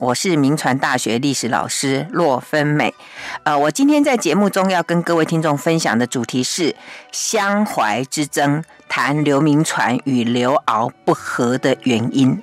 我是明传大学历史老师洛芬美。呃，我今天在节目中要跟各位听众分享的主题是相怀之争，谈刘铭传与刘敖不和的原因。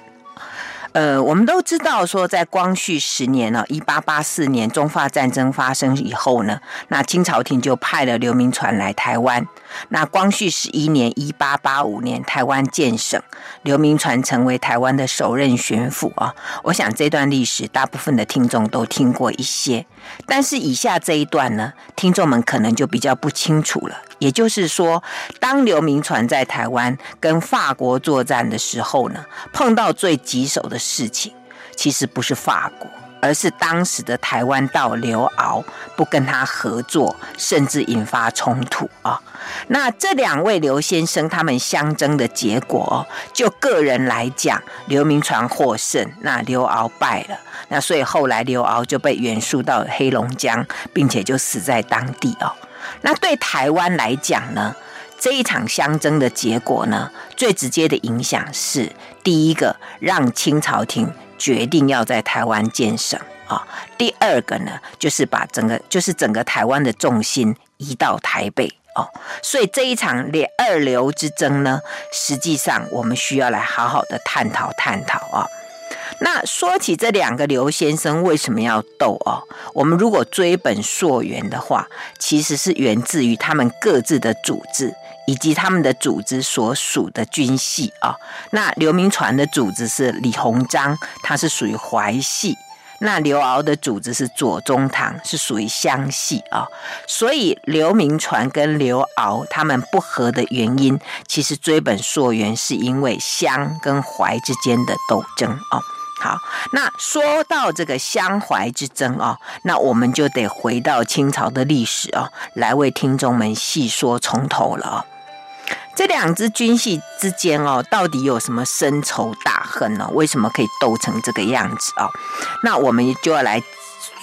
呃，我们都知道说，在光绪十年呢，一八八四年中法战争发生以后呢，那清朝廷就派了刘铭传来台湾。那光绪十一年，一八八五年，台湾建省，刘铭传成为台湾的首任巡抚啊。我想这段历史，大部分的听众都听过一些，但是以下这一段呢，听众们可能就比较不清楚了。也就是说，当刘铭传在台湾跟法国作战的时候呢，碰到最棘手的事情，其实不是法国，而是当时的台湾道刘鳌不跟他合作，甚至引发冲突啊。那这两位刘先生他们相争的结果，就个人来讲，刘铭传获胜，那刘鳌败了。那所以后来刘鳌就被远戍到黑龙江，并且就死在当地哦。那对台湾来讲呢，这一场相争的结果呢，最直接的影响是第一个，让清朝廷决定要在台湾建省啊；第二个呢，就是把整个就是整个台湾的重心移到台北哦。所以这一场列二流之争呢，实际上我们需要来好好的探讨探讨啊。那说起这两个刘先生为什么要斗哦？我们如果追本溯源的话，其实是源自于他们各自的组织以及他们的组织所属的军系啊。那刘铭传的组织是李鸿章，他是属于淮系；那刘鳌的组织是左宗棠，是属于湘系啊。所以刘铭传跟刘鳌他们不和的原因，其实追本溯源是因为湘跟淮之间的斗争啊。好，那说到这个湘淮之争哦，那我们就得回到清朝的历史哦，来为听众们细说从头了哦。这两支军系之间哦，到底有什么深仇大恨呢？为什么可以斗成这个样子哦？那我们就要来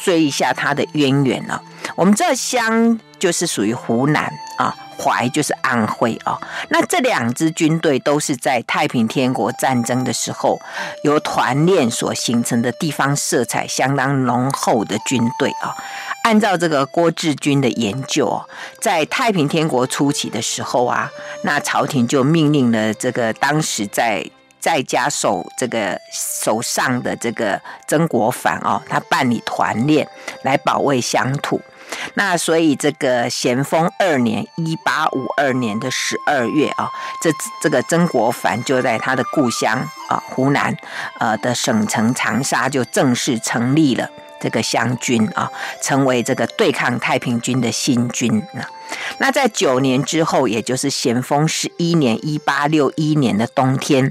追一下它的渊源了。我们这乡就是属于湖南啊。淮就是安徽啊，那这两支军队都是在太平天国战争的时候由团练所形成的地方色彩相当浓厚的军队啊。按照这个郭志军的研究，在太平天国初期的时候啊，那朝廷就命令了这个当时在在家守这个守上的这个曾国藩哦，他办理团练来保卫乡土。那所以这个咸丰二年，一八五二年的十二月啊，这这个曾国藩就在他的故乡啊湖南呃的省城长沙就正式成立了这个湘军啊，成为这个对抗太平军的新军啊。那在九年之后，也就是咸丰十一年，一八六一年的冬天。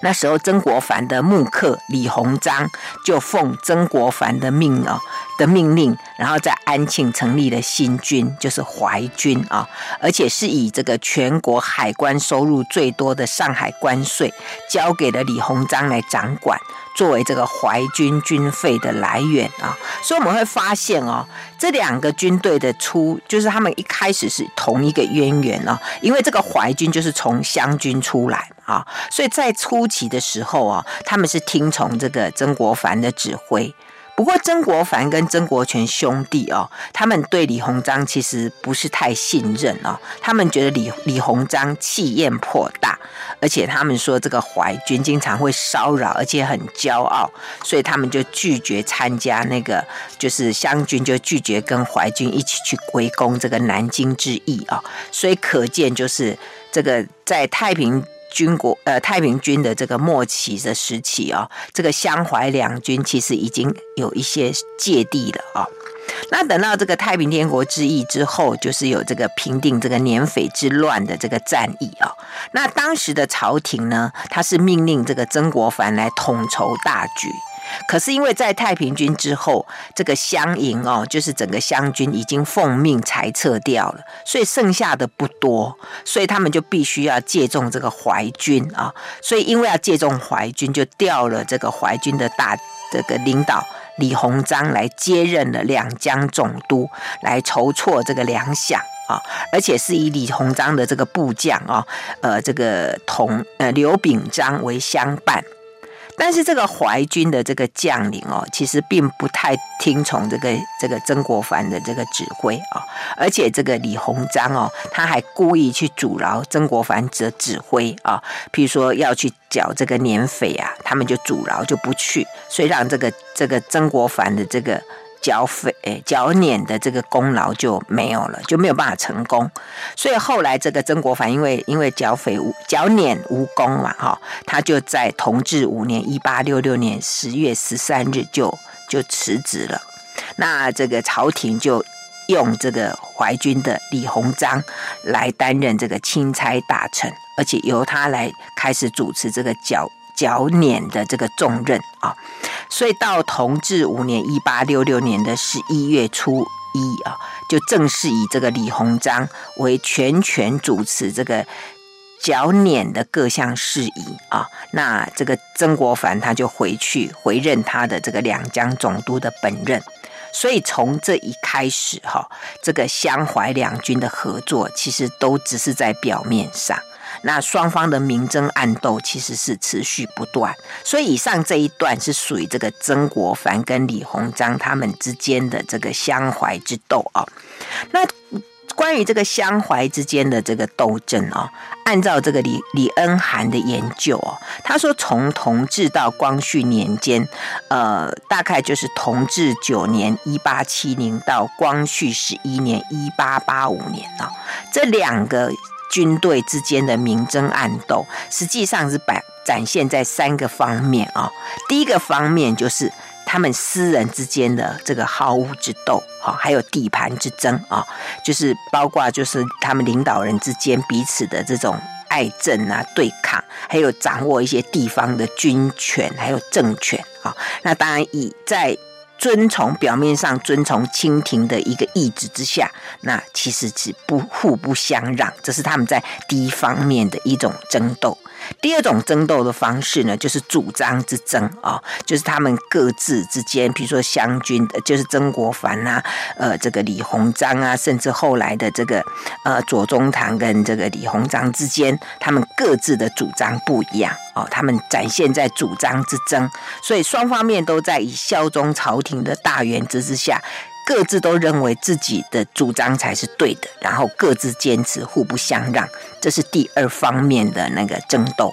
那时候，曾国藩的幕客李鸿章就奉曾国藩的命啊的命令，然后在安庆成立了新军，就是淮军啊，而且是以这个全国海关收入最多的上海关税交给了李鸿章来掌管，作为这个淮军军费的来源啊。所以我们会发现哦，这两个军队的出，就是他们一开始是同一个渊源啊，因为这个淮军就是从湘军出来。啊，所以在初期的时候啊，他们是听从这个曾国藩的指挥。不过曾国藩跟曾国荃兄弟哦，他们对李鸿章其实不是太信任哦。他们觉得李李鸿章气焰颇大，而且他们说这个淮军经常会骚扰，而且很骄傲，所以他们就拒绝参加那个，就是湘军就拒绝跟淮军一起去围攻这个南京之役啊。所以可见就是这个在太平。军国呃，太平军的这个末期的时期哦，这个襄淮两军其实已经有一些芥蒂了啊。那等到这个太平天国之役之后，就是有这个平定这个捻匪之乱的这个战役啊。那当时的朝廷呢，他是命令这个曾国藩来统筹大局。可是因为在太平军之后，这个湘营哦，就是整个湘军已经奉命裁撤掉了，所以剩下的不多，所以他们就必须要借重这个淮军啊。所以因为要借重淮军，就调了这个淮军的大这个领导李鸿章来接任了两江总督，来筹措这个粮饷啊，而且是以李鸿章的这个部将啊，呃，这个同呃刘秉章为相伴。但是这个淮军的这个将领哦，其实并不太听从这个这个曾国藩的这个指挥啊、哦，而且这个李鸿章哦，他还故意去阻挠曾国藩的指挥啊、哦，譬如说要去剿这个年匪啊，他们就阻挠就不去，所以让这个这个曾国藩的这个。缴费、缴年的这个功劳就没有了，就没有办法成功。所以后来这个曾国藩因为因为剿匪无剿捻无功嘛，哈，他就在同治五年一八六六年十月十三日就就辞职了。那这个朝廷就用这个淮军的李鸿章来担任这个钦差大臣，而且由他来开始主持这个缴。剿捻的这个重任啊，所以到同治五年一八六六年的十一月初一啊，就正式以这个李鸿章为全权主持这个剿捻的各项事宜啊。那这个曾国藩他就回去回任他的这个两江总督的本任。所以从这一开始哈，这个湘淮两军的合作其实都只是在表面上。那双方的明争暗斗其实是持续不断，所以以上这一段是属于这个曾国藩跟李鸿章他们之间的这个湘淮之斗啊。那关于这个湘淮之间的这个斗争啊，按照这个李李恩涵的研究哦，他说从同治到光绪年间，呃，大概就是同治九年一八七零到光绪十一年一八八五年啊，这两个。军队之间的明争暗斗，实际上是摆展现在三个方面啊。第一个方面就是他们私人之间的这个好恶之斗，哈，还有地盘之争啊，就是包括就是他们领导人之间彼此的这种爱憎啊、对抗，还有掌握一些地方的军权还有政权啊。那当然以在。遵从表面上遵从清廷的一个意志之下，那其实是不互不相让，这是他们在第一方面的一种争斗。第二种争斗的方式呢，就是主张之争啊、哦，就是他们各自之间，比如说湘军，就是曾国藩啊，呃，这个李鸿章啊，甚至后来的这个呃左宗棠跟这个李鸿章之间，他们各自的主张不一样哦，他们展现在主张之争，所以双方面都在以效忠朝廷的大原则之下。各自都认为自己的主张才是对的，然后各自坚持，互不相让，这是第二方面的那个争斗。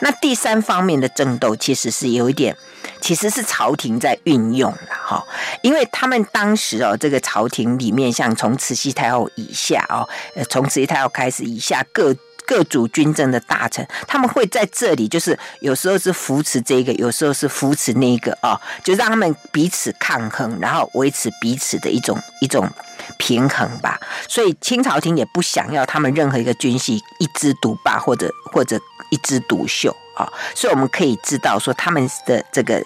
那第三方面的争斗其实是有一点，其实是朝廷在运用了哈，因为他们当时哦，这个朝廷里面，像从慈禧太后以下哦，呃，从慈禧太后开始以下各。各主军政的大臣，他们会在这里，就是有时候是扶持这个，有时候是扶持那个啊、哦，就让他们彼此抗衡，然后维持彼此的一种一种平衡吧。所以清朝廷也不想要他们任何一个军系一枝独霸，或者或者一枝独秀啊、哦。所以我们可以知道说他们的这个。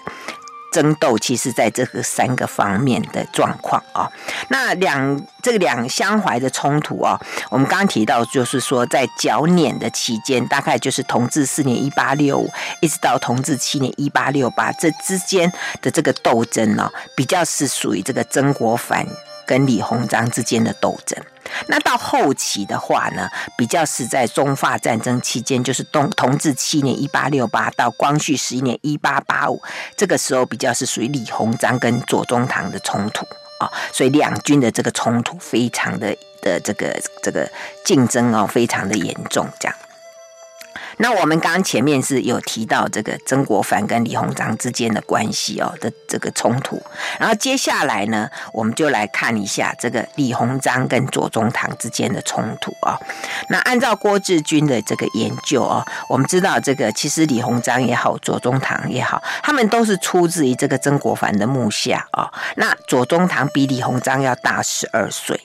争斗其实在这个三个方面的状况啊，那两这个两相怀的冲突啊，我们刚刚提到就是说在剿捻的期间，大概就是同治四年一八六五，一直到同治七年一八六八，这之间的这个斗争呢，比较是属于这个曾国藩跟李鸿章之间的斗争。那到后期的话呢，比较是在中法战争期间，就是同同治七年一八六八到光绪十一年一八八五，这个时候比较是属于李鸿章跟左宗棠的冲突啊，所以两军的这个冲突非常的的这个这个竞争哦，非常的严重，这样。那我们刚刚前面是有提到这个曾国藩跟李鸿章之间的关系哦的这个冲突，然后接下来呢，我们就来看一下这个李鸿章跟左宗棠之间的冲突啊。那按照郭志军的这个研究哦，我们知道这个其实李鸿章也好，左宗棠也好，他们都是出自于这个曾国藩的幕下啊。那左宗棠比李鸿章要大十二岁。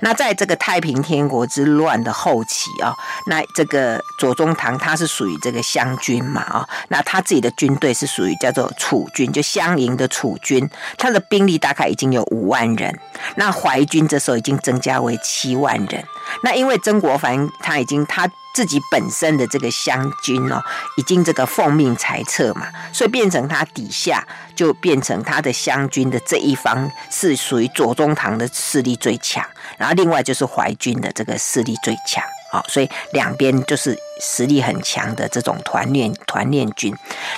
那在这个太平天国之乱的后期啊，那这个左宗棠他是属于这个湘军嘛啊，那他自己的军队是属于叫做楚军，就湘营的楚军，他的兵力大概已经有五万人。那淮军这时候已经增加为七万人。那因为曾国藩他已经他。自己本身的这个湘军哦，已经这个奉命裁撤嘛，所以变成他底下就变成他的湘军的这一方是属于左宗棠的势力最强，然后另外就是淮军的这个势力最强好，所以两边就是实力很强的这种团练团练军。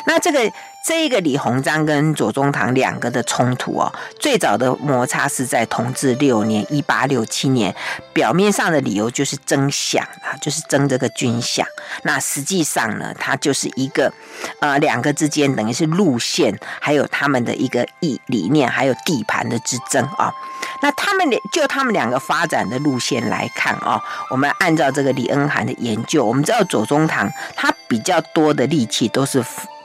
那这个。这个李鸿章跟左宗棠两个的冲突哦，最早的摩擦是在同治六年（一八六七年），表面上的理由就是争饷啊，就是争这个军饷。那实际上呢，它就是一个呃两个之间等于是路线，还有他们的一个意理念，还有地盘的之争啊。那他们就他们两个发展的路线来看啊，我们按照这个李恩涵的研究，我们知道左宗棠他比较多的力气都是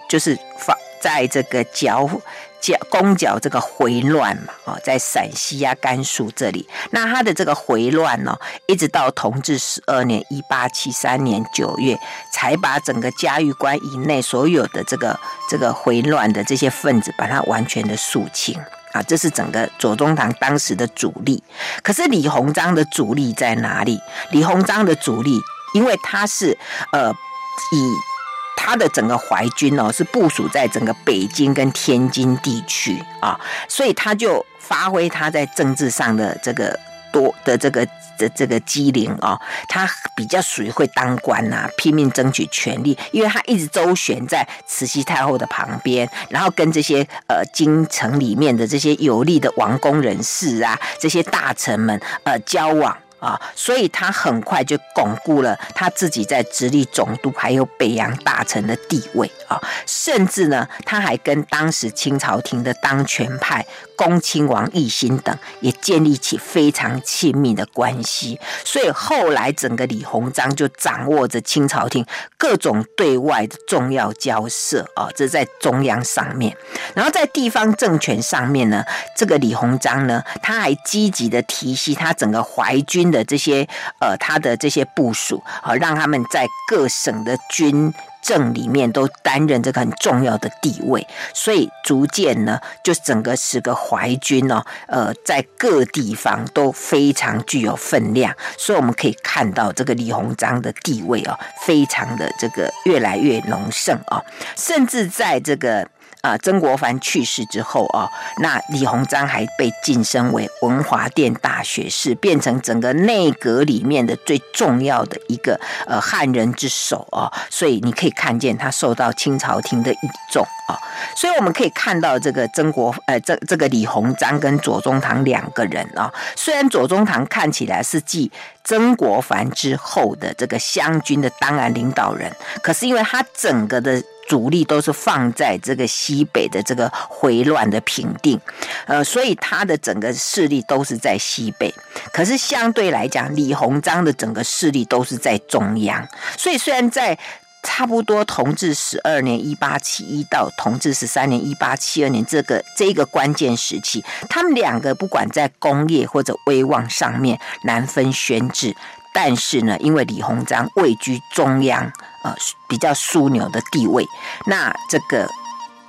就是发。在这个剿剿攻剿这个回乱嘛，哦，在陕西啊、甘肃这里，那他的这个回乱呢，一直到同治十二年（一八七三年九月），才把整个嘉峪关以内所有的这个这个回乱的这些分子，把它完全的肃清啊。这是整个左宗棠当时的主力。可是李鸿章的主力在哪里？李鸿章的主力，因为他是呃以。他的整个淮军哦，是部署在整个北京跟天津地区啊，所以他就发挥他在政治上的这个多的这个的这个机灵啊，他比较属于会当官呐、啊，拼命争取权力，因为他一直周旋在慈禧太后的旁边，然后跟这些呃京城里面的这些有力的王公人士啊，这些大臣们呃交往。啊，所以他很快就巩固了他自己在直隶总督还有北洋大臣的地位啊，甚至呢，他还跟当时清朝廷的当权派恭亲王奕欣等也建立起非常亲密的关系。所以后来整个李鸿章就掌握着清朝廷各种对外的重要交涉啊，这在中央上面，然后在地方政权上面呢，这个李鸿章呢，他还积极的提携他整个淮军。的这些呃，他的这些部署啊，让他们在各省的军政里面都担任这个很重要的地位，所以逐渐呢，就整个十个淮军哦，呃，在各地方都非常具有分量，所以我们可以看到这个李鸿章的地位哦，非常的这个越来越隆盛哦，甚至在这个。啊，曾国藩去世之后啊，那李鸿章还被晋升为文华殿大学士，变成整个内阁里面的最重要的一个呃汉人之首啊。所以你可以看见他受到清朝廷的倚重啊。所以我们可以看到这个曾国呃这这个李鸿章跟左宗棠两个人啊，虽然左宗棠看起来是继曾国藩之后的这个湘军的当然领导人，可是因为他整个的。主力都是放在这个西北的这个回乱的平定，呃，所以他的整个势力都是在西北。可是相对来讲，李鸿章的整个势力都是在中央。所以虽然在差不多同治十二年（一八七一）到同治十三年（一八七二年）这个这一个关键时期，他们两个不管在功业或者威望上面难分轩輊。但是呢，因为李鸿章位居中央，呃，比较枢纽的地位，那这个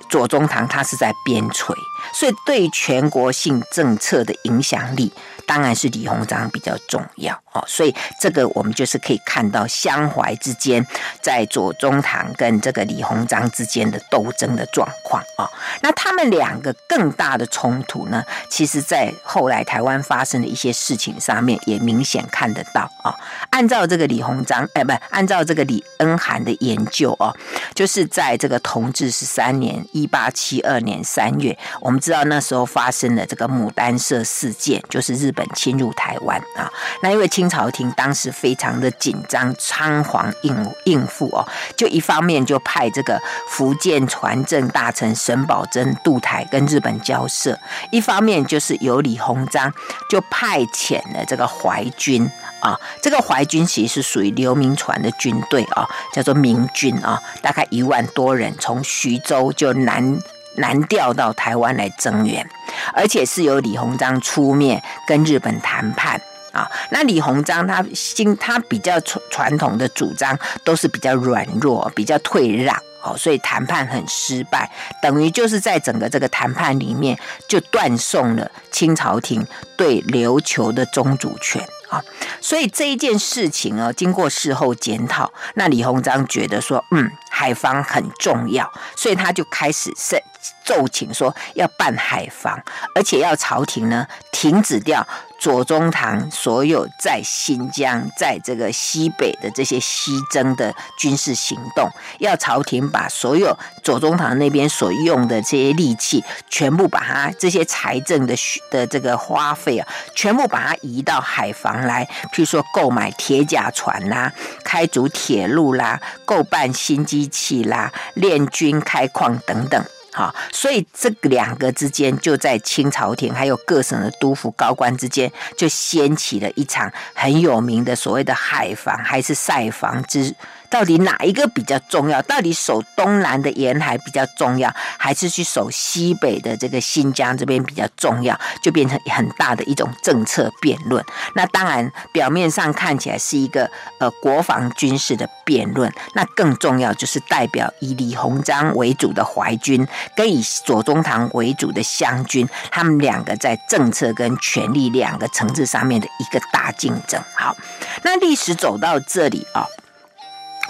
左宗棠他是在边陲，所以对全国性政策的影响力。当然是李鸿章比较重要哦，所以这个我们就是可以看到湘淮之间在左宗棠跟这个李鸿章之间的斗争的状况啊。那他们两个更大的冲突呢，其实在后来台湾发生的一些事情上面也明显看得到啊。按照这个李鸿章，哎，不，按照这个李恩涵的研究哦，就是在这个同治十三年（一八七二年）三月，我们知道那时候发生了这个牡丹社事件，就是日本。侵入台湾啊，那因为清朝廷当时非常的紧张，仓皇应应付哦，就一方面就派这个福建船政大臣沈葆桢渡台跟日本交涉，一方面就是由李鸿章就派遣了这个淮军啊，这个淮军其实是属于刘铭传的军队啊，叫做明军啊，大概一万多人从徐州就南。南调到台湾来增援，而且是由李鸿章出面跟日本谈判啊。那李鸿章他心他比较传传统的主张都是比较软弱、比较退让哦，所以谈判很失败，等于就是在整个这个谈判里面就断送了清朝廷对琉球的宗主权啊。所以这一件事情啊，经过事后检讨，那李鸿章觉得说，嗯，海防很重要，所以他就开始设。奏请说要办海防，而且要朝廷呢停止掉左宗棠所有在新疆、在这个西北的这些西征的军事行动，要朝廷把所有左宗棠那边所用的这些利器，全部把它这些财政的的这个花费啊，全部把它移到海防来，譬如说购买铁甲船啦、开筑铁路啦、购办新机器啦、练军开矿等等。好，所以这两个之间，就在清朝廷还有各省的督府高官之间，就掀起了一场很有名的所谓的海防还是塞防之。到底哪一个比较重要？到底守东南的沿海比较重要，还是去守西北的这个新疆这边比较重要？就变成很大的一种政策辩论。那当然，表面上看起来是一个呃国防军事的辩论，那更重要就是代表以李鸿章为主的淮军跟以左宗棠为主的湘军，他们两个在政策跟权力两个层次上面的一个大竞争。好，那历史走到这里啊。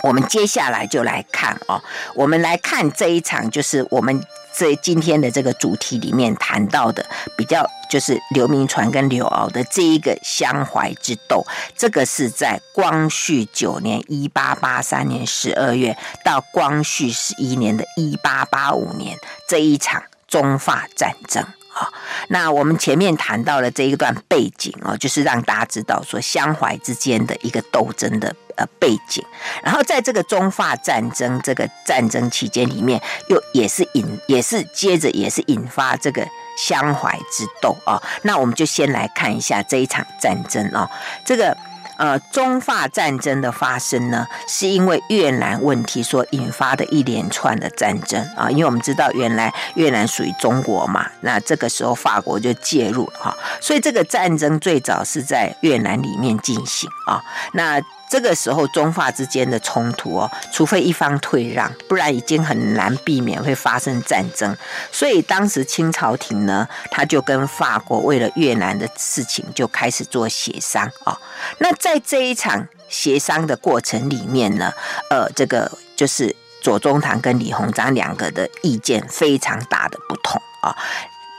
我们接下来就来看哦，我们来看这一场，就是我们这今天的这个主题里面谈到的比较，就是刘铭传跟刘敖的这一个相怀之斗。这个是在光绪九年（一八八三年）十二月到光绪十一年的一八八五年这一场中法战争。啊，那我们前面谈到了这一段背景哦，就是让大家知道说襄淮之间的一个斗争的呃背景。然后在这个中法战争这个战争期间里面，又也是引也是接着也是引发这个襄淮之斗啊。那我们就先来看一下这一场战争啊，这个。呃，中法战争的发生呢，是因为越南问题所引发的一连串的战争啊。因为我们知道，原来越南属于中国嘛，那这个时候法国就介入了哈，所以这个战争最早是在越南里面进行啊。那这个时候，中法之间的冲突哦，除非一方退让，不然已经很难避免会发生战争。所以当时清朝廷呢，他就跟法国为了越南的事情就开始做协商啊。那在这一场协商的过程里面呢，呃，这个就是左宗棠跟李鸿章两个的意见非常大的不同啊。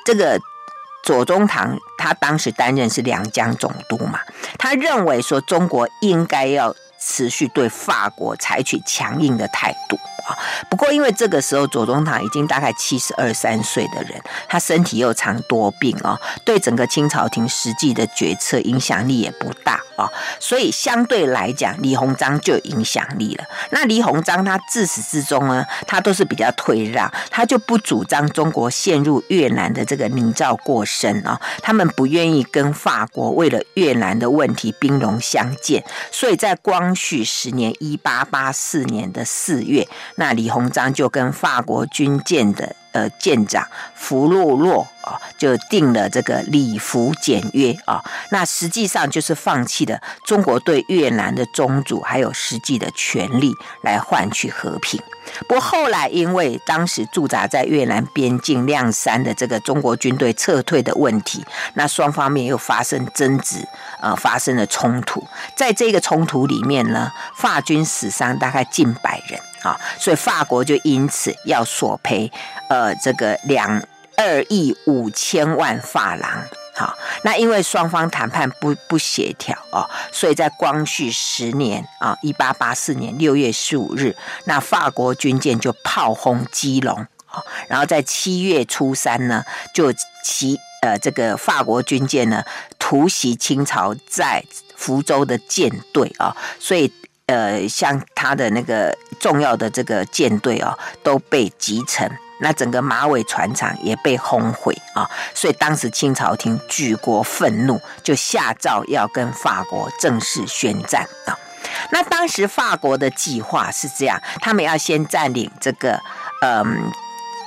这个。左宗棠他当时担任是两江总督嘛，他认为说中国应该要持续对法国采取强硬的态度。啊，不过因为这个时候左宗棠已经大概七十二三岁的人，他身体又常多病哦，对整个清朝廷实际的决策影响力也不大啊，所以相对来讲，李鸿章就有影响力了。那李鸿章他自始至终呢，他都是比较退让，他就不主张中国陷入越南的这个泥沼过深啊，他们不愿意跟法国为了越南的问题兵戎相见，所以在光绪十年一八八四年的四月。那李鸿章就跟法国军舰的呃舰长福洛洛啊，就定了这个礼服简约啊。那实际上就是放弃了中国对越南的宗主还有实际的权利，来换取和平。不过后来因为当时驻扎在越南边境谅山的这个中国军队撤退的问题，那双方面又发生争执，呃，发生了冲突。在这个冲突里面呢，法军死伤大概近百人。啊，所以法国就因此要索赔，呃，这个两二亿五千万法郎。好，那因为双方谈判不不协调哦，所以在光绪十年啊，一八八四年六月十五日，那法国军舰就炮轰基隆啊，然后在七月初三呢，就其呃这个法国军舰呢突袭清朝在福州的舰队啊，所以。呃，像他的那个重要的这个舰队哦，都被击沉，那整个马尾船厂也被轰毁啊，所以当时清朝廷举国愤怒，就下诏要跟法国正式宣战啊。那当时法国的计划是这样，他们要先占领这个，嗯，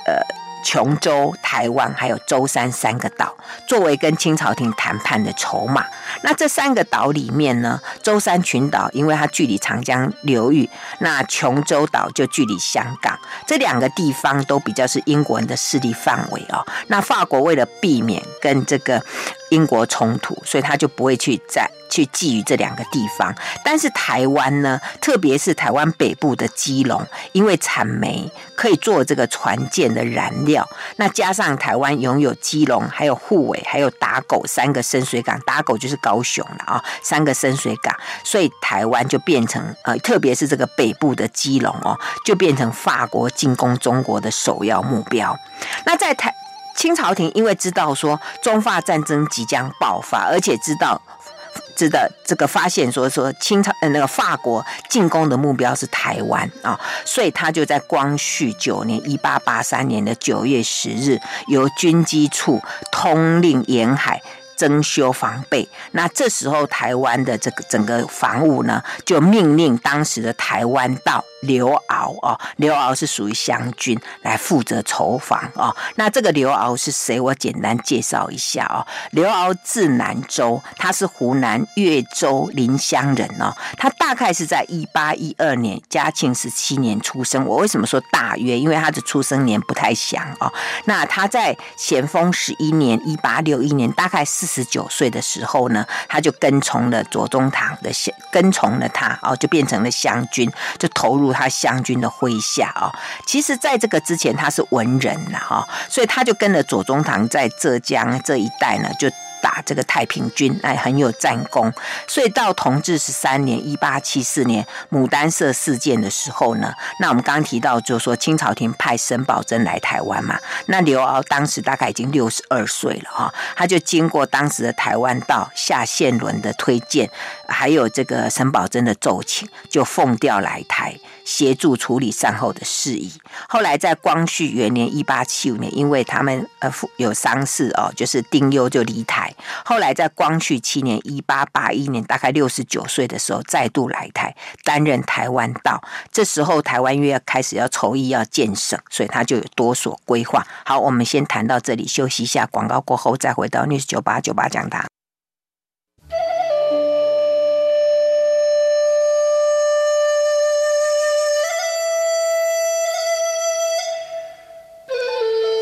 呃。琼州、台湾还有舟山三个岛，作为跟清朝廷谈判的筹码。那这三个岛里面呢，舟山群岛因为它距离长江流域，那琼州岛就距离香港，这两个地方都比较是英国人的势力范围哦。那法国为了避免跟这个英国冲突，所以他就不会去在去觊觎这两个地方。但是台湾呢，特别是台湾北部的基隆，因为产煤可以做这个船舰的燃料，那加上台湾拥有基隆、还有沪尾、还有打狗三个深水港，打狗就是高雄了啊，三个深水港，所以台湾就变成呃，特别是这个北部的基隆哦，就变成法国进攻中国的首要目标。那在台清朝廷因为知道说中法战争即将爆发，而且知道。知道这个发现说说清朝呃那个法国进攻的目标是台湾啊，所以他就在光绪九年一八八三年的九月十日，由军机处通令沿海。增修防备，那这时候台湾的这个整个防务呢，就命令当时的台湾道刘遨哦，刘遨是属于湘军来负责筹防哦。那这个刘遨是谁？我简单介绍一下哦。刘遨字南州，他是湖南岳州临湘人哦。他大概是在一八一二年嘉庆十七年出生。我为什么说大约？因为他的出生年不太详哦。那他在咸丰十一年一八六一年，大概是。十九岁的时候呢，他就跟从了左宗棠的，跟从了他哦，就变成了湘军，就投入他湘军的麾下哦。其实，在这个之前，他是文人呐哈，所以他就跟了左宗棠在浙江这一带呢，就。打这个太平军，哎，很有战功。所以到同治十三年（一八七四年）牡丹社事件的时候呢，那我们刚刚提到，就是说清朝廷派沈葆楨来台湾嘛。那刘遨当时大概已经六十二岁了哈，他就经过当时的台湾道夏宪伦的推荐，还有这个沈葆楨的奏请，就奉调来台。协助处理善后的事宜。后来在光绪元年（一八七五年），因为他们呃有丧事哦，就是丁忧就离台。后来在光绪七年（一八八一年），大概六十九岁的时候，再度来台担任台湾道。这时候台湾又要开始要筹议要建省，所以他就有多所规划。好，我们先谈到这里，休息一下，广告过后再回到 News 九八九八讲堂。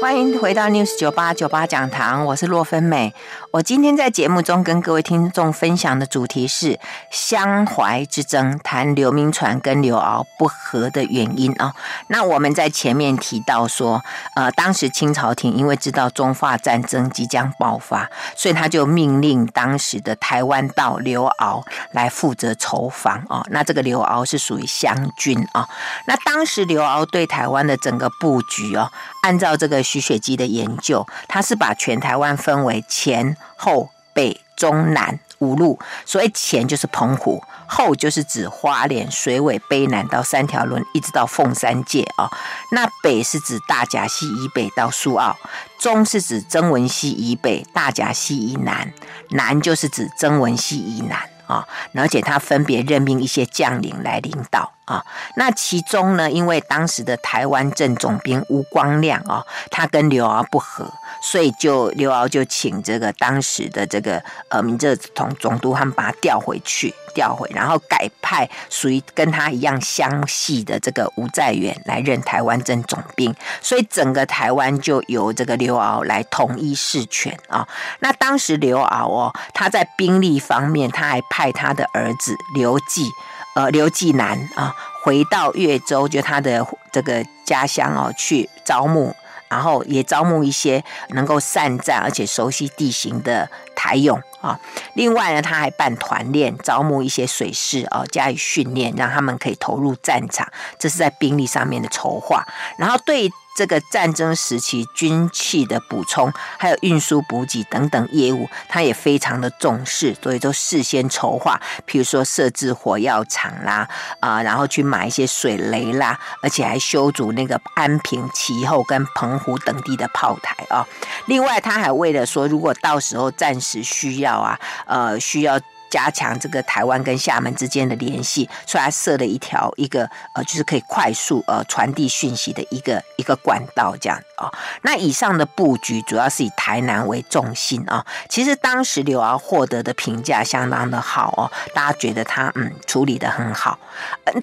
欢迎回到 News 九八九八讲堂，我是洛芬美。我今天在节目中跟各位听众分享的主题是湘淮之争，谈刘铭传跟刘敖不和的原因啊。那我们在前面提到说，呃，当时清朝廷因为知道中法战争即将爆发，所以他就命令当时的台湾道刘敖来负责筹防啊。那这个刘敖是属于湘军啊。那当时刘敖对台湾的整个布局哦，按照这个。徐雪姬的研究，他是把全台湾分为前后北中南五路。所以前就是澎湖，后就是指花莲、水尾、卑南到三条仑，一直到凤山界啊。那北是指大甲溪以北到苏澳，中是指曾文溪以北、大甲溪以南，南就是指曾文溪以南啊。而且他分别任命一些将领来领导。啊，那其中呢，因为当时的台湾镇总兵吴光亮啊，他跟刘敖不和，所以就刘敖就请这个当时的这个呃闽浙总总督他们把他调回去，调回，然后改派属于跟他一样相系的这个吴在元来任台湾镇总兵，所以整个台湾就由这个刘敖来统一事权啊。那当时刘敖哦，他在兵力方面，他还派他的儿子刘季。呃，刘季南啊，回到越州，就他的这个家乡哦，去招募，然后也招募一些能够善战而且熟悉地形的台勇啊。另外呢，他还办团练，招募一些水士哦，加以训练，让他们可以投入战场。这是在兵力上面的筹划。然后对。这个战争时期军器的补充，还有运输补给等等业务，他也非常的重视，所以都事先筹划，譬如说设置火药厂啦，啊、然后去买一些水雷啦，而且还修筑那个安平、其后跟澎湖等地的炮台啊、另外，他还为了说，如果到时候战时需要啊，呃，需要。加强这个台湾跟厦门之间的联系，所以他设了一条一个呃，就是可以快速呃传递讯息的一个一个管道，这样啊、哦。那以上的布局主要是以台南为重心啊、其实当时刘敖获得的评价相当的好哦，大家觉得他嗯处理得很好。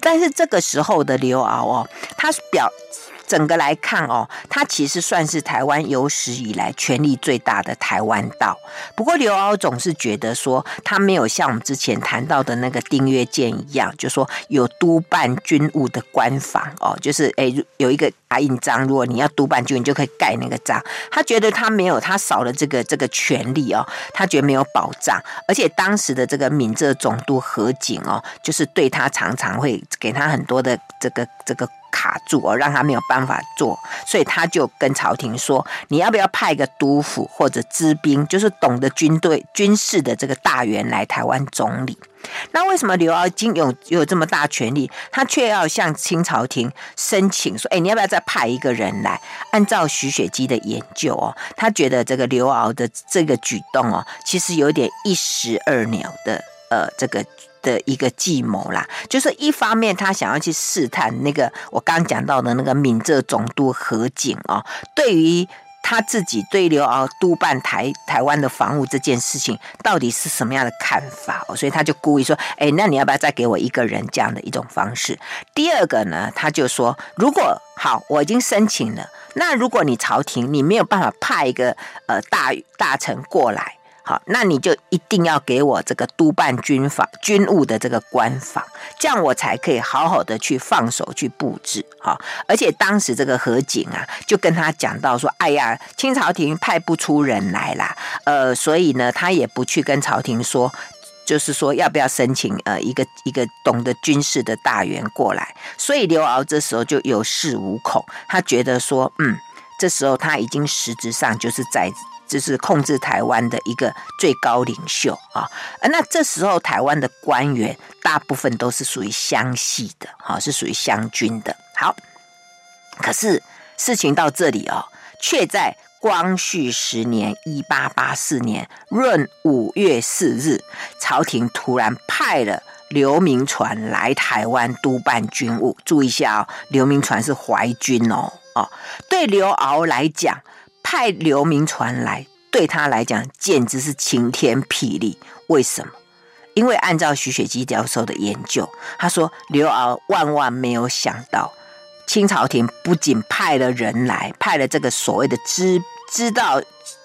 但是这个时候的刘敖哦，他表。整个来看哦，他其实算是台湾有史以来权力最大的台湾道。不过刘遨总是觉得说，他没有像我们之前谈到的那个丁曰健一样，就说有督办军务的官房哦，就是诶有一个打印章，如果你要督办军，你就可以盖那个章。他觉得他没有，他少了这个这个权利哦，他觉得没有保障。而且当时的这个闽浙总督何景哦，就是对他常常会给他很多的这个这个。卡住哦，让他没有办法做，所以他就跟朝廷说：“你要不要派一个督府或者知兵，就是懂得军队军事的这个大员来台湾总理？”那为什么刘遨经有有这么大权力，他却要向清朝廷申请说：“哎，你要不要再派一个人来？”按照徐雪姬的研究哦，他觉得这个刘遨的这个举动哦，其实有点一石二鸟的呃这个。的一个计谋啦，就是一方面他想要去试探那个我刚讲到的那个闽浙总督何景哦，对于他自己对刘遨督办台台湾的防务这件事情到底是什么样的看法哦，所以他就故意说，哎，那你要不要再给我一个人这样的一种方式？第二个呢，他就说，如果好，我已经申请了，那如果你朝廷你没有办法派一个呃大大臣过来。好，那你就一定要给我这个督办军法军务的这个官房，这样我才可以好好的去放手去布置。好，而且当时这个何景啊，就跟他讲到说，哎呀，清朝廷派不出人来啦，呃，所以呢，他也不去跟朝廷说，就是说要不要申请呃一个一个懂得军事的大员过来。所以刘敖这时候就有恃无恐，他觉得说，嗯，这时候他已经实质上就是在。就是控制台湾的一个最高领袖啊，那这时候台湾的官员大部分都是属于湘系的，哈，是属于湘军的。好，可是事情到这里哦，却在光绪十年（一八八四年）闰五月四日，朝廷突然派了刘铭传来台湾督办军务。注意一下哦，刘铭传是淮军哦，哦，对刘遨来讲。派刘铭传来，对他来讲简直是晴天霹雳。为什么？因为按照徐雪姬教授的研究，他说刘遨万万没有想到，清朝廷不仅派了人来，派了这个所谓的知知道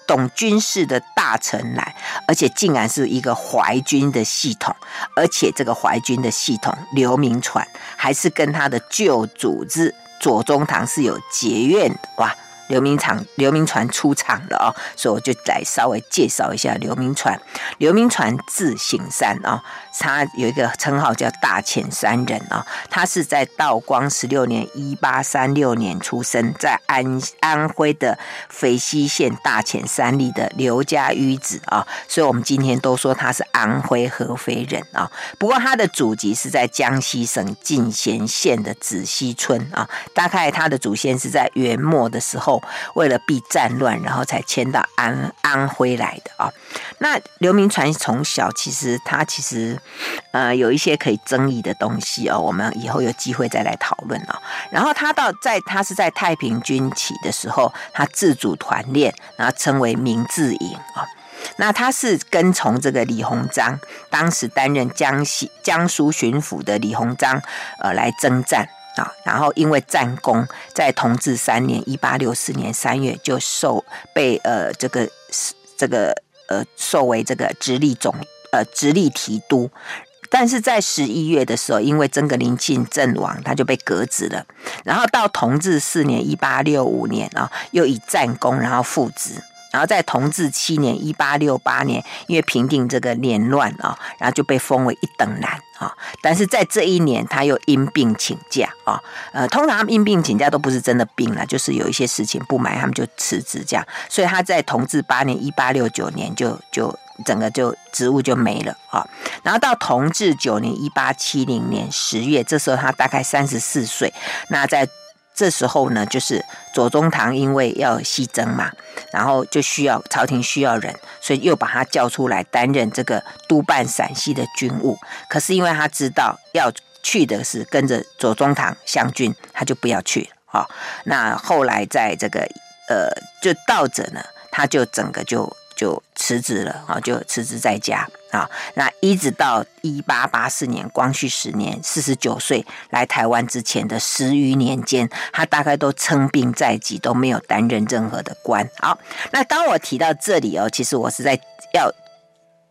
懂军事的大臣来，而且竟然是一个淮军的系统，而且这个淮军的系统，刘铭传还是跟他的旧主子左宗棠是有结怨的哇！刘铭传，刘铭传出场了啊，所以我就来稍微介绍一下刘铭传。刘铭传字醒山啊，他有一个称号叫大潜山人啊。他是在道光十六年（一八三六年）出生在安安徽的肥西县大潜山里的刘家圩子啊，所以我们今天都说他是安徽合肥人啊。不过他的祖籍是在江西省进贤县的子溪村啊，大概他的祖先是在元末的时候。为了避战乱，然后才迁到安安徽来的啊。那刘铭传从小其实他其实呃有一些可以争议的东西哦，我们以后有机会再来讨论哦。然后他到在他是在太平军起的时候，他自主团练，然后称为明志营啊。那他是跟从这个李鸿章，当时担任江西江苏巡抚的李鸿章呃来征战。啊，然后因为战功，在同治三年（一八六四年三月）就受被呃这个这个呃授为这个直隶总呃直隶提督，但是在十一月的时候，因为曾格林沁阵亡，他就被革职了。然后到同治四年（一八六五年）啊，又以战功然后复职。然后在同治七年（一八六八年），因为平定这个连乱啊，然后就被封为一等男啊。但是在这一年，他又因病请假啊。呃，通常因病请假都不是真的病了，就是有一些事情不满，他们就辞职这样。所以他在同治八年（一八六九年）就就整个就职务就没了啊。然后到同治九年（一八七零年）十月，这时候他大概三十四岁。那在这时候呢，就是左宗棠因为要西征嘛，然后就需要朝廷需要人，所以又把他叫出来担任这个督办陕西的军务。可是因为他知道要去的是跟着左宗棠湘军，他就不要去了。好、哦，那后来在这个呃，就到着呢，他就整个就就辞职了啊，就辞职在家啊。那一直到一八八四年光绪十年，四十九岁来台湾之前的十余年间，他大概都称病在即，都没有担任任何的官。好，那当我提到这里哦，其实我是在要。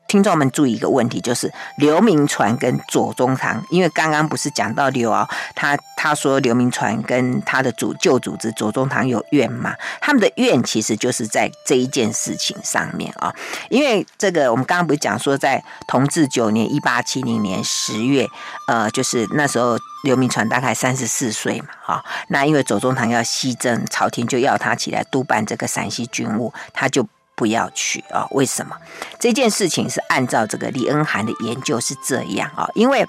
听众们注意一个问题，就是刘铭传跟左宗棠，因为刚刚不是讲到刘遨，他他说刘铭传跟他的祖旧主子左宗棠有怨嘛？他们的怨其实就是在这一件事情上面啊。因为这个我们刚刚不是讲说，在同治九年一八七零年十月，呃，就是那时候刘铭传大概三十四岁嘛，啊，那因为左宗棠要西征，朝廷就要他起来督办这个陕西军务，他就。不要去啊？为什么？这件事情是按照这个李恩涵的研究是这样啊，因为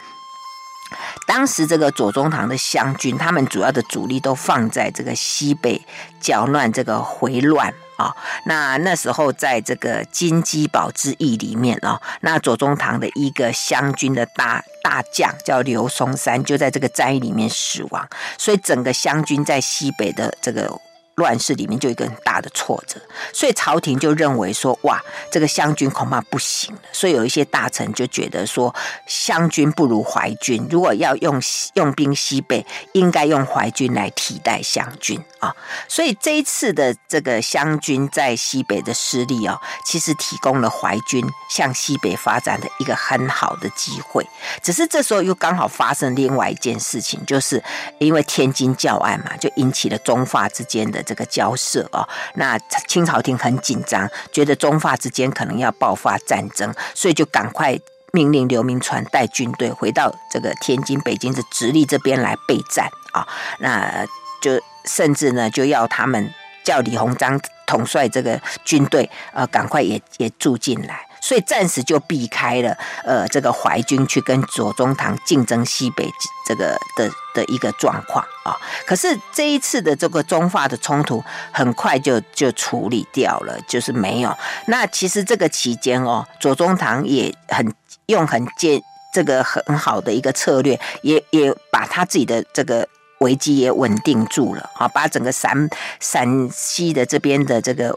当时这个左宗棠的湘军，他们主要的主力都放在这个西北搅乱这个回乱啊。那那时候在这个金鸡堡之役里面啊，那左宗棠的一个湘军的大大将叫刘松山，就在这个战役里面死亡，所以整个湘军在西北的这个。乱世里面就一个很大的挫折，所以朝廷就认为说，哇，这个湘军恐怕不行了。所以有一些大臣就觉得说，湘军不如淮军，如果要用用兵西北，应该用淮军来替代湘军啊。所以这一次的这个湘军在西北的失利哦，其实提供了淮军向西北发展的一个很好的机会。只是这时候又刚好发生另外一件事情，就是因为天津教案嘛，就引起了中法之间的。这个交涉啊，那清朝廷很紧张，觉得中法之间可能要爆发战争，所以就赶快命令刘铭传带军队回到这个天津、北京的直隶这边来备战啊。那就甚至呢，就要他们叫李鸿章统帅这个军队，呃，赶快也也住进来。所以暂时就避开了，呃，这个淮军去跟左宗棠竞争西北这个的的一个状况啊。可是这一次的这个中法的冲突很快就就处理掉了，就是没有。那其实这个期间哦，左宗棠也很用很坚这个很好的一个策略，也也把他自己的这个危机也稳定住了啊，把整个陕陕西的这边的这个。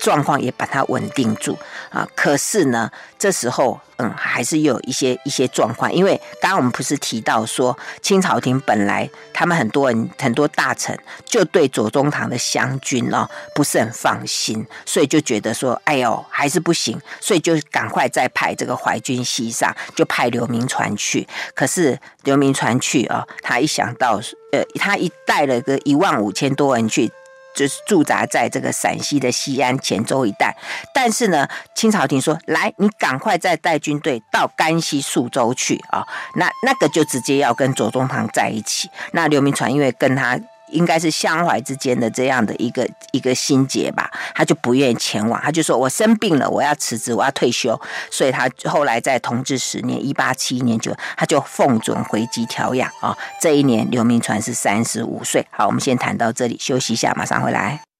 状况也把它稳定住啊，可是呢，这时候嗯，还是有一些一些状况，因为刚刚我们不是提到说，清朝廷本来他们很多人很多大臣就对左宗棠的湘军哦不是很放心，所以就觉得说，哎呦还是不行，所以就赶快再派这个淮军西上，就派刘铭传去。可是刘铭传去啊，他一想到呃，他一带了个一万五千多人去。就是驻扎在这个陕西的西安、黔州一带，但是呢，清朝廷说：“来，你赶快再带军队到甘溪肃州去啊！”那那个就直接要跟左宗棠在一起。那刘铭传因为跟他。应该是相怀之间的这样的一个一个心结吧，他就不愿意前往，他就说：“我生病了，我要辞职，我要退休。”所以，他后来在同治十年（一八七一年）就他就奉准回籍调养啊。这一年，刘铭传是三十五岁。好，我们先谈到这里，休息一下，马上回来。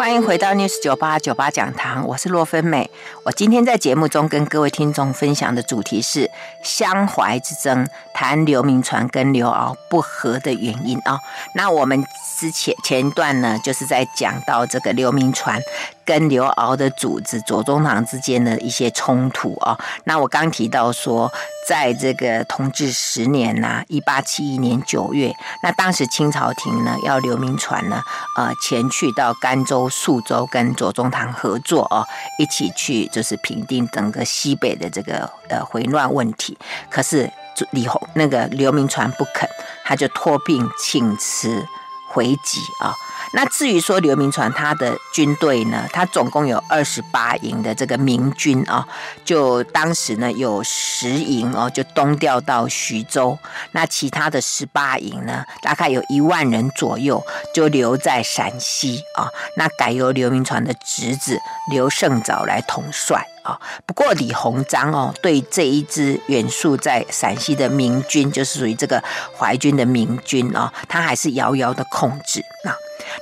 欢迎回到 News 九八九八讲堂，我是洛芬美。我今天在节目中跟各位听众分享的主题是相怀之争，谈刘铭传跟刘敖不和的原因啊。那我们之前前一段呢，就是在讲到这个刘铭传跟刘敖的主子左宗棠之间的一些冲突啊。那我刚提到说，在这个同治十年呐、啊，一八七一年九月，那当时清朝廷呢要刘铭传呢，呃，前去到甘州。肃州跟左宗棠合作哦，一起去就是平定整个西北的这个呃回乱问题。可是李鸿那个刘铭传不肯，他就托病请辞回籍啊。那至于说刘铭传他的军队呢，他总共有二十八营的这个明军啊，就当时呢有十营哦，就东调到徐州，那其他的十八营呢，大概有一万人左右，就留在陕西啊，那改由刘铭传的侄子刘胜藻来统帅。啊。不过李鸿章哦，对这一支远戍在陕西的明军，就是属于这个淮军的明军啊，他还是遥遥的控制啊。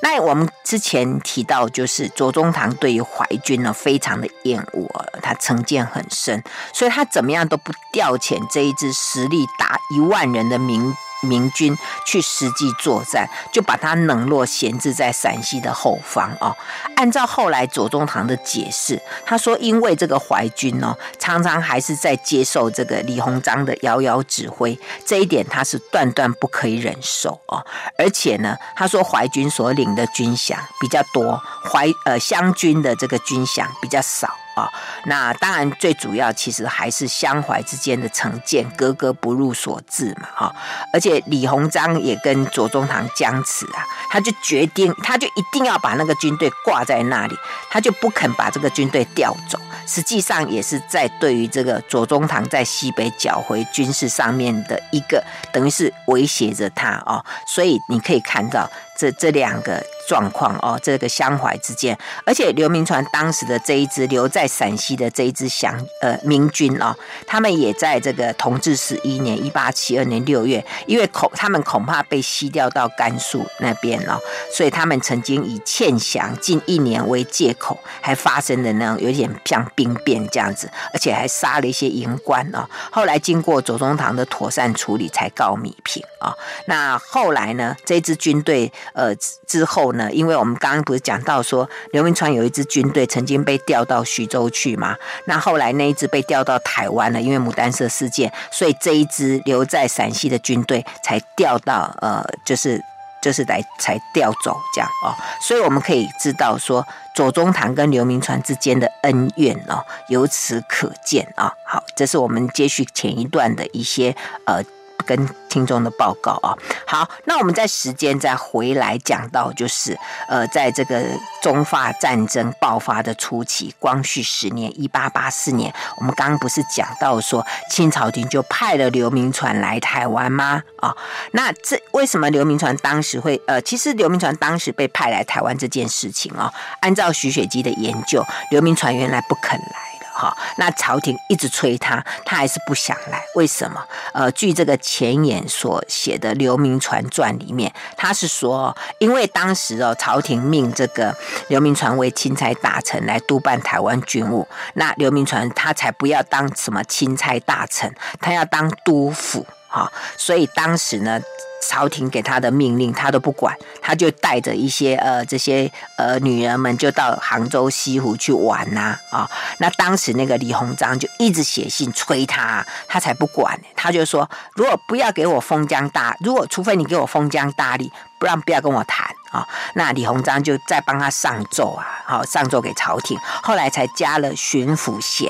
那我们之前提到，就是左宗棠对于淮军呢非常的厌恶，他成见很深，所以他怎么样都不调遣这一支实力达一万人的明。明军去实际作战，就把他冷落闲置在陕西的后方哦。按照后来左宗棠的解释，他说，因为这个淮军哦，常常还是在接受这个李鸿章的遥遥指挥，这一点他是断断不可以忍受哦。而且呢，他说淮军所领的军饷比较多，淮呃湘军的这个军饷比较少。啊，那当然最主要其实还是相怀之间的成见，格格不入所致嘛，哈。而且李鸿章也跟左宗棠僵持啊，他就决定，他就一定要把那个军队挂在那里，他就不肯把这个军队调走。实际上也是在对于这个左宗棠在西北剿回军事上面的一个，等于是威胁着他啊。所以你可以看到这这两个。状况哦，这个相怀之间，而且刘铭传当时的这一支留在陕西的这一支湘呃明军哦，他们也在这个同治十一年一八七二年六月，因为恐他们恐怕被西调到甘肃那边哦，所以他们曾经以欠饷近一年为借口，还发生的那种有点像兵变这样子，而且还杀了一些营官哦。后来经过左宗棠的妥善处理，才告弭平啊。那后来呢，这支军队呃之后呢。因为我们刚刚不是讲到说刘铭传有一支军队曾经被调到徐州去嘛，那后来那一支被调到台湾了，因为牡丹社事件，所以这一支留在陕西的军队才调到呃，就是就是来才调走这样哦，所以我们可以知道说左宗棠跟刘铭传之间的恩怨哦，由此可见啊。好，这是我们接续前一段的一些呃。跟听众的报告啊，好，那我们在时间再回来讲到，就是呃，在这个中法战争爆发的初期，光绪十年一八八四年，我们刚刚不是讲到说清朝廷就派了刘铭传来台湾吗？啊，那这为什么刘铭传当时会呃，其实刘铭传当时被派来台湾这件事情啊，按照徐雪姬的研究，刘铭传原来不肯来。好，那朝廷一直催他，他还是不想来。为什么？呃，据这个前言所写的《刘铭传传》里面，他是说，因为当时哦，朝廷命这个刘铭传为钦差大臣来督办台湾军务，那刘铭传他才不要当什么钦差大臣，他要当督府。啊，所以当时呢。朝廷给他的命令，他都不管，他就带着一些呃这些呃女人们就到杭州西湖去玩呐啊、那当时那个李鸿章就一直写信催他，他才不管。他就说，如果不要给我封疆大，如果除非你给我封疆大吏，不然不要跟我谈。啊、那李鸿章就再帮他上奏啊，好、上奏给朝廷，后来才加了巡抚衔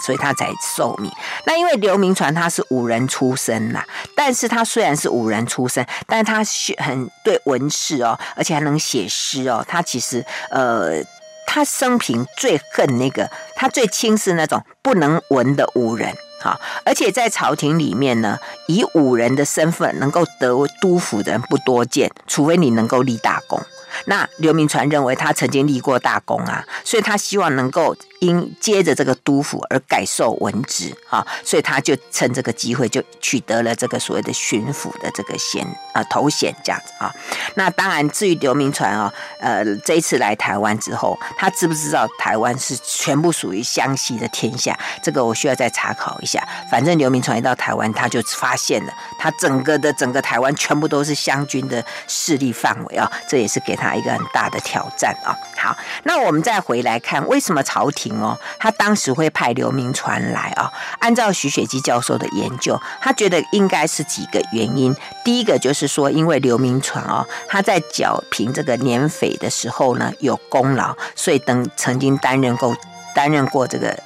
所以他才受命。那因为刘铭传他是武人出身呐，但是他虽然是武人出身，但是他很对文士哦，而且还能写诗哦。他其实呃，他生平最恨那个，他最轻视那种不能文的武人。好，而且在朝廷里面呢，以武人的身份能够得督府的人不多见，除非你能够立大功。那刘铭传认为他曾经立过大功啊，所以他希望能够。因接着这个督府而改授文职啊，所以他就趁这个机会就取得了这个所谓的巡抚的这个衔啊头衔这样子啊。那当然，至于刘铭传啊，呃，这一次来台湾之后，他知不知道台湾是全部属于湘西的天下？这个我需要再查考一下。反正刘铭传一到台湾，他就发现了，他整个的整个台湾全部都是湘军的势力范围啊，这也是给他一个很大的挑战啊。好，那我们再回来看，为什么朝廷？哦，他当时会派刘铭传来啊。按照徐雪姬教授的研究，他觉得应该是几个原因。第一个就是说，因为刘铭传哦，他在剿平这个捻匪的时候呢有功劳，所以等曾经担任过担任过这个。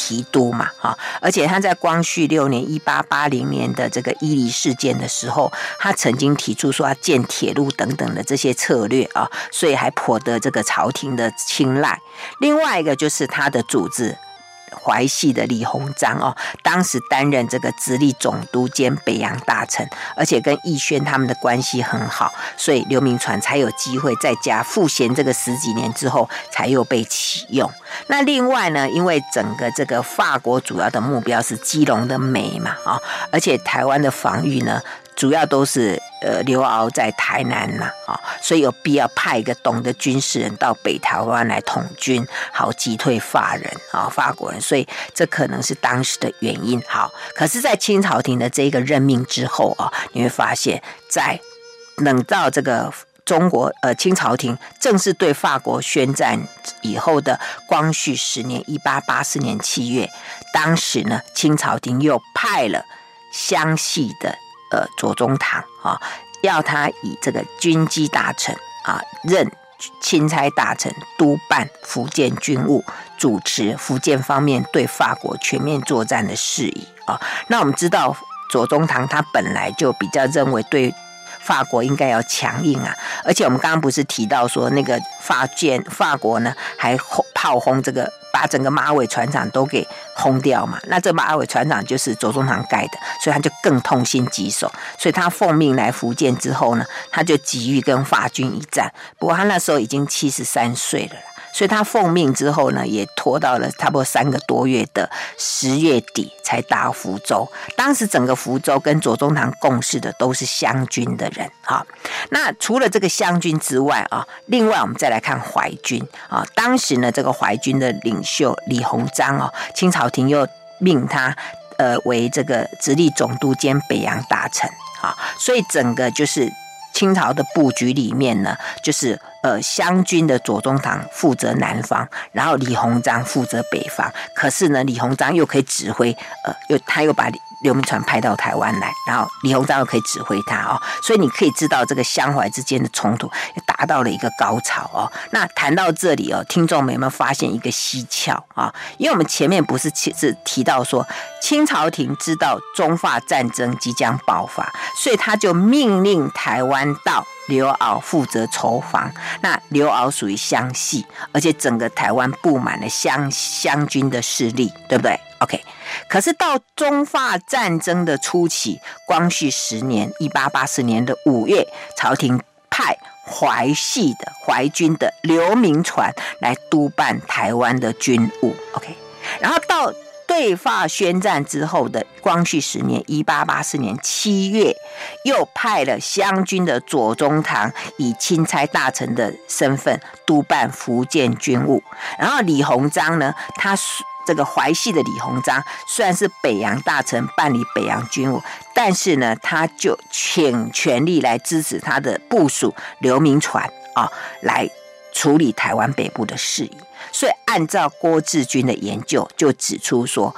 提督嘛，哈，而且他在光绪六年（一八八零年）的这个伊犁事件的时候，他曾经提出说要建铁路等等的这些策略啊，所以还颇得这个朝廷的青睐。另外一个就是他的组织。淮系的李鸿章哦，当时担任这个直隶总督兼北洋大臣，而且跟奕轩他们的关系很好，所以刘铭传才有机会在家赋闲这个十几年之后，才又被启用。那另外呢，因为整个这个法国主要的目标是基隆的美嘛啊，而且台湾的防御呢。主要都是呃刘敖在台南呐啊，所以有必要派一个懂得军事人到北台湾来统军，好击退法人啊法国人，所以这可能是当时的原因。好，可是，在清朝廷的这个任命之后啊，你会发现，在冷到这个中国呃清朝廷正式对法国宣战以后的光绪十年（一八八四年七月），当时呢，清朝廷又派了湘系的。呃，左宗棠啊，要他以这个军机大臣啊，任钦差大臣，督办福建军务，主持福建方面对法国全面作战的事宜啊。那我们知道，左宗棠他本来就比较认为对法国应该要强硬啊，而且我们刚刚不是提到说，那个法舰法国呢，还轰炮轰这个。把整个马尾船厂都给轰掉嘛？那这马尾船厂就是左宗棠盖的，所以他就更痛心疾首。所以他奉命来福建之后呢，他就急于跟法军一战。不过他那时候已经七十三岁了。所以他奉命之后呢，也拖到了差不多三个多月的十月底才到福州。当时整个福州跟左宗棠共事的都是湘军的人啊。那除了这个湘军之外啊，另外我们再来看淮军啊。当时呢，这个淮军的领袖李鸿章哦，清朝廷又命他呃为这个直隶总督兼北洋大臣啊。所以整个就是清朝的布局里面呢，就是。呃，湘军的左宗棠负责南方，然后李鸿章负责北方。可是呢，李鸿章又可以指挥，呃，又他又把刘铭传派到台湾来，然后李鸿章又可以指挥他哦。所以你可以知道，这个湘淮之间的冲突达到了一个高潮哦。那谈到这里哦，听众们有没有发现一个蹊跷啊？因为我们前面不是其实提到说，清朝廷知道中法战争即将爆发，所以他就命令台湾道。刘鳌负责筹防，那刘鳌属于湘系，而且整个台湾布满了湘湘军的势力，对不对？OK，可是到中法战争的初期，光绪十年（一八八四年的五月），朝廷派淮系的淮军的刘铭传来督办台湾的军务，OK，然后到。对法宣战之后的光绪十年（一八八四年七月），又派了湘军的左宗棠以钦差大臣的身份督办福建军务。然后李鸿章呢，他这个淮系的李鸿章虽然是北洋大臣，办理北洋军务，但是呢，他就请全力来支持他的部属刘铭传啊，来处理台湾北部的事宜。所以，按照郭志军的研究，就指出说，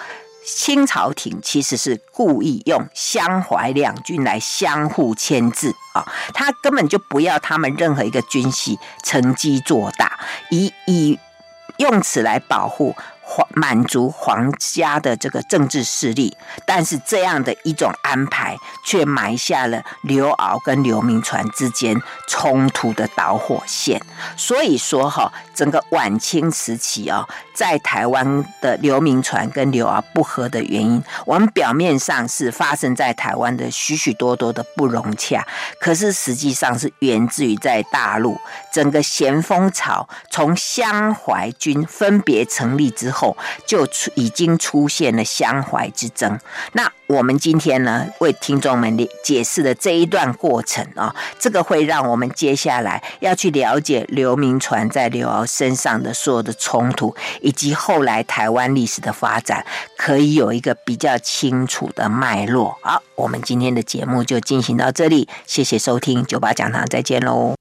清朝廷其实是故意用湘淮两军来相互牵制啊，他根本就不要他们任何一个军系乘机做大，以以用此来保护。满足皇家的这个政治势力，但是这样的一种安排，却埋下了刘敖跟刘铭传之间冲突的导火线。所以说，哈，整个晚清时期啊，在台湾的刘铭传跟刘敖不和的原因，我们表面上是发生在台湾的许许多多的不融洽，可是实际上是源自于在大陆整个咸丰朝从湘淮军分别成立之后。就出已经出现了相怀之争。那我们今天呢，为听众们解释的这一段过程啊，这个会让我们接下来要去了解刘铭传在刘敖身上的所有的冲突，以及后来台湾历史的发展，可以有一个比较清楚的脉络。好，我们今天的节目就进行到这里，谢谢收听九八讲堂，再见喽。